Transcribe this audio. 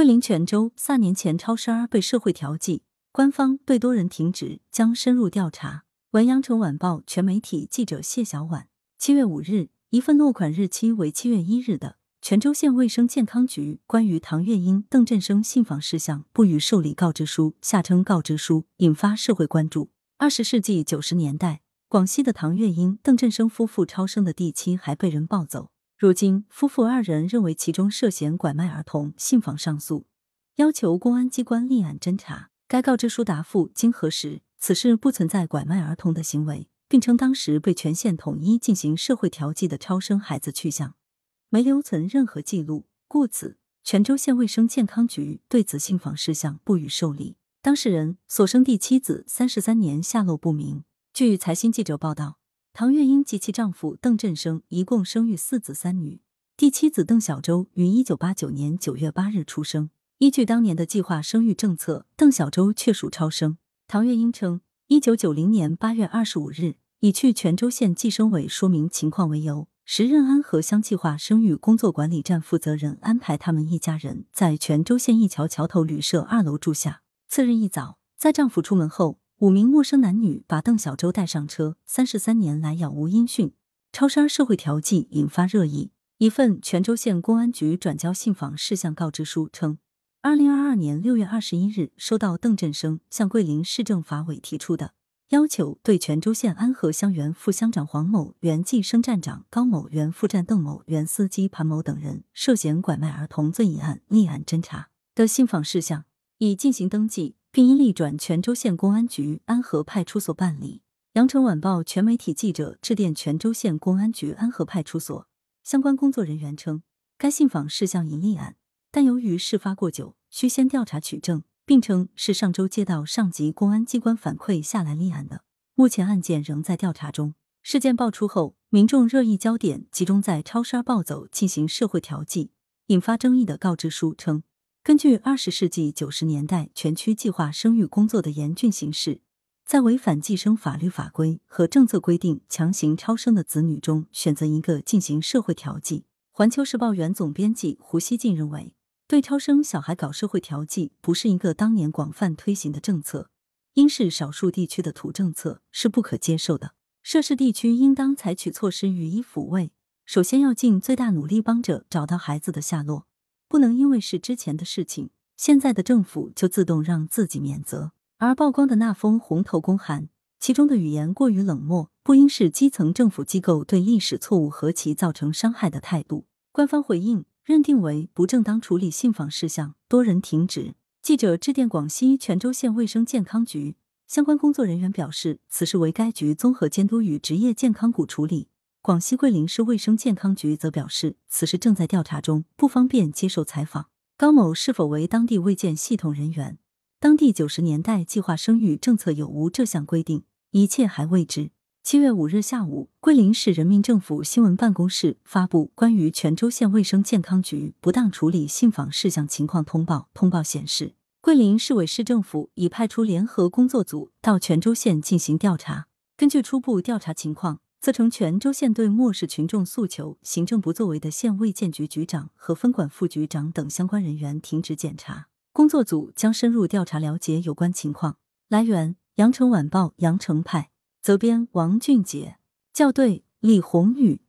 桂林泉州卅年前超生儿被社会调剂，官方对多人停职，将深入调查。文阳城晚报全媒体记者谢小婉。七月五日，一份落款日期为七月一日的泉州县卫生健康局关于唐月英、邓振生信访事项不予受理告知书（下称告知书）引发社会关注。二十世纪九十年代，广西的唐月英、邓振生夫妇超生的第七还被人抱走。如今，夫妇二人认为其中涉嫌拐卖儿童，信访上诉，要求公安机关立案侦查。该告知书答复经核实，此事不存在拐卖儿童的行为，并称当时被全县统一进行社会调剂的超生孩子去向没留存任何记录，故此泉州县卫生健康局对此信访事项不予受理。当事人所生第妻子三十三年下落不明。据财新记者报道。唐月英及其丈夫邓振生一共生育四子三女，第七子邓小舟于一九八九年九月八日出生。依据当年的计划生育政策，邓小舟确属超生。唐月英称，一九九零年八月二十五日，以去泉州县计生委说明情况为由，时任安河乡计划生育工作管理站负责人安排他们一家人在泉州县一桥桥头旅社二楼住下。次日一早，在丈夫出门后。五名陌生男女把邓小舟带上车，三十三年来杳无音讯。超生社会调剂引发热议。一份泉州县公安局转交信访事项告知书称，二零二二年六月二十一日收到邓振生向桂林市政法委提出的要求，对泉州县安河乡原副乡长黄某、原计生站长高某、原副站邓某、原司机潘某等人涉嫌拐卖儿童罪一案立案侦查的信访事项，已进行登记。并应立转泉州县公安局安河派出所办理。羊城晚报全媒体记者致电泉州县公安局安河派出所，相关工作人员称，该信访事项已立案，但由于事发过久，需先调查取证，并称是上周接到上级公安机关反馈下来立案的，目前案件仍在调查中。事件爆出后，民众热议焦点集中在超生暴走进行社会调剂，引发争议的告知书称。根据二十世纪九十年代全区计划生育工作的严峻形势，在违反计生法律法规和政策规定强行超生的子女中，选择一个进行社会调剂。环球时报原总编辑胡锡进认为，对超生小孩搞社会调剂不是一个当年广泛推行的政策，应是少数地区的土政策，是不可接受的。涉事地区应当采取措施予以抚慰，首先要尽最大努力帮着找到孩子的下落。不能因为是之前的事情，现在的政府就自动让自己免责。而曝光的那封红头公函，其中的语言过于冷漠，不应是基层政府机构对历史错误和其造成伤害的态度。官方回应认定为不正当处理信访事项，多人停职。记者致电广西全州县卫生健康局，相关工作人员表示，此事为该局综合监督与职业健康股处理。广西桂林市卫生健康局则表示，此事正在调查中，不方便接受采访。高某是否为当地卫健系统人员？当地九十年代计划生育政策有无这项规定？一切还未知。七月五日下午，桂林市人民政府新闻办公室发布关于泉州县卫生健康局不当处理信访事项情况通报。通报显示，桂林市委市政府已派出联合工作组到泉州县进行调查。根据初步调查情况。责成泉州县对漠视群众诉求、行政不作为的县卫健局局长和分管副局长等相关人员停职检查。工作组将深入调查了解有关情况。来源：羊城晚报羊城派，责编：王俊杰，校对：李宏宇。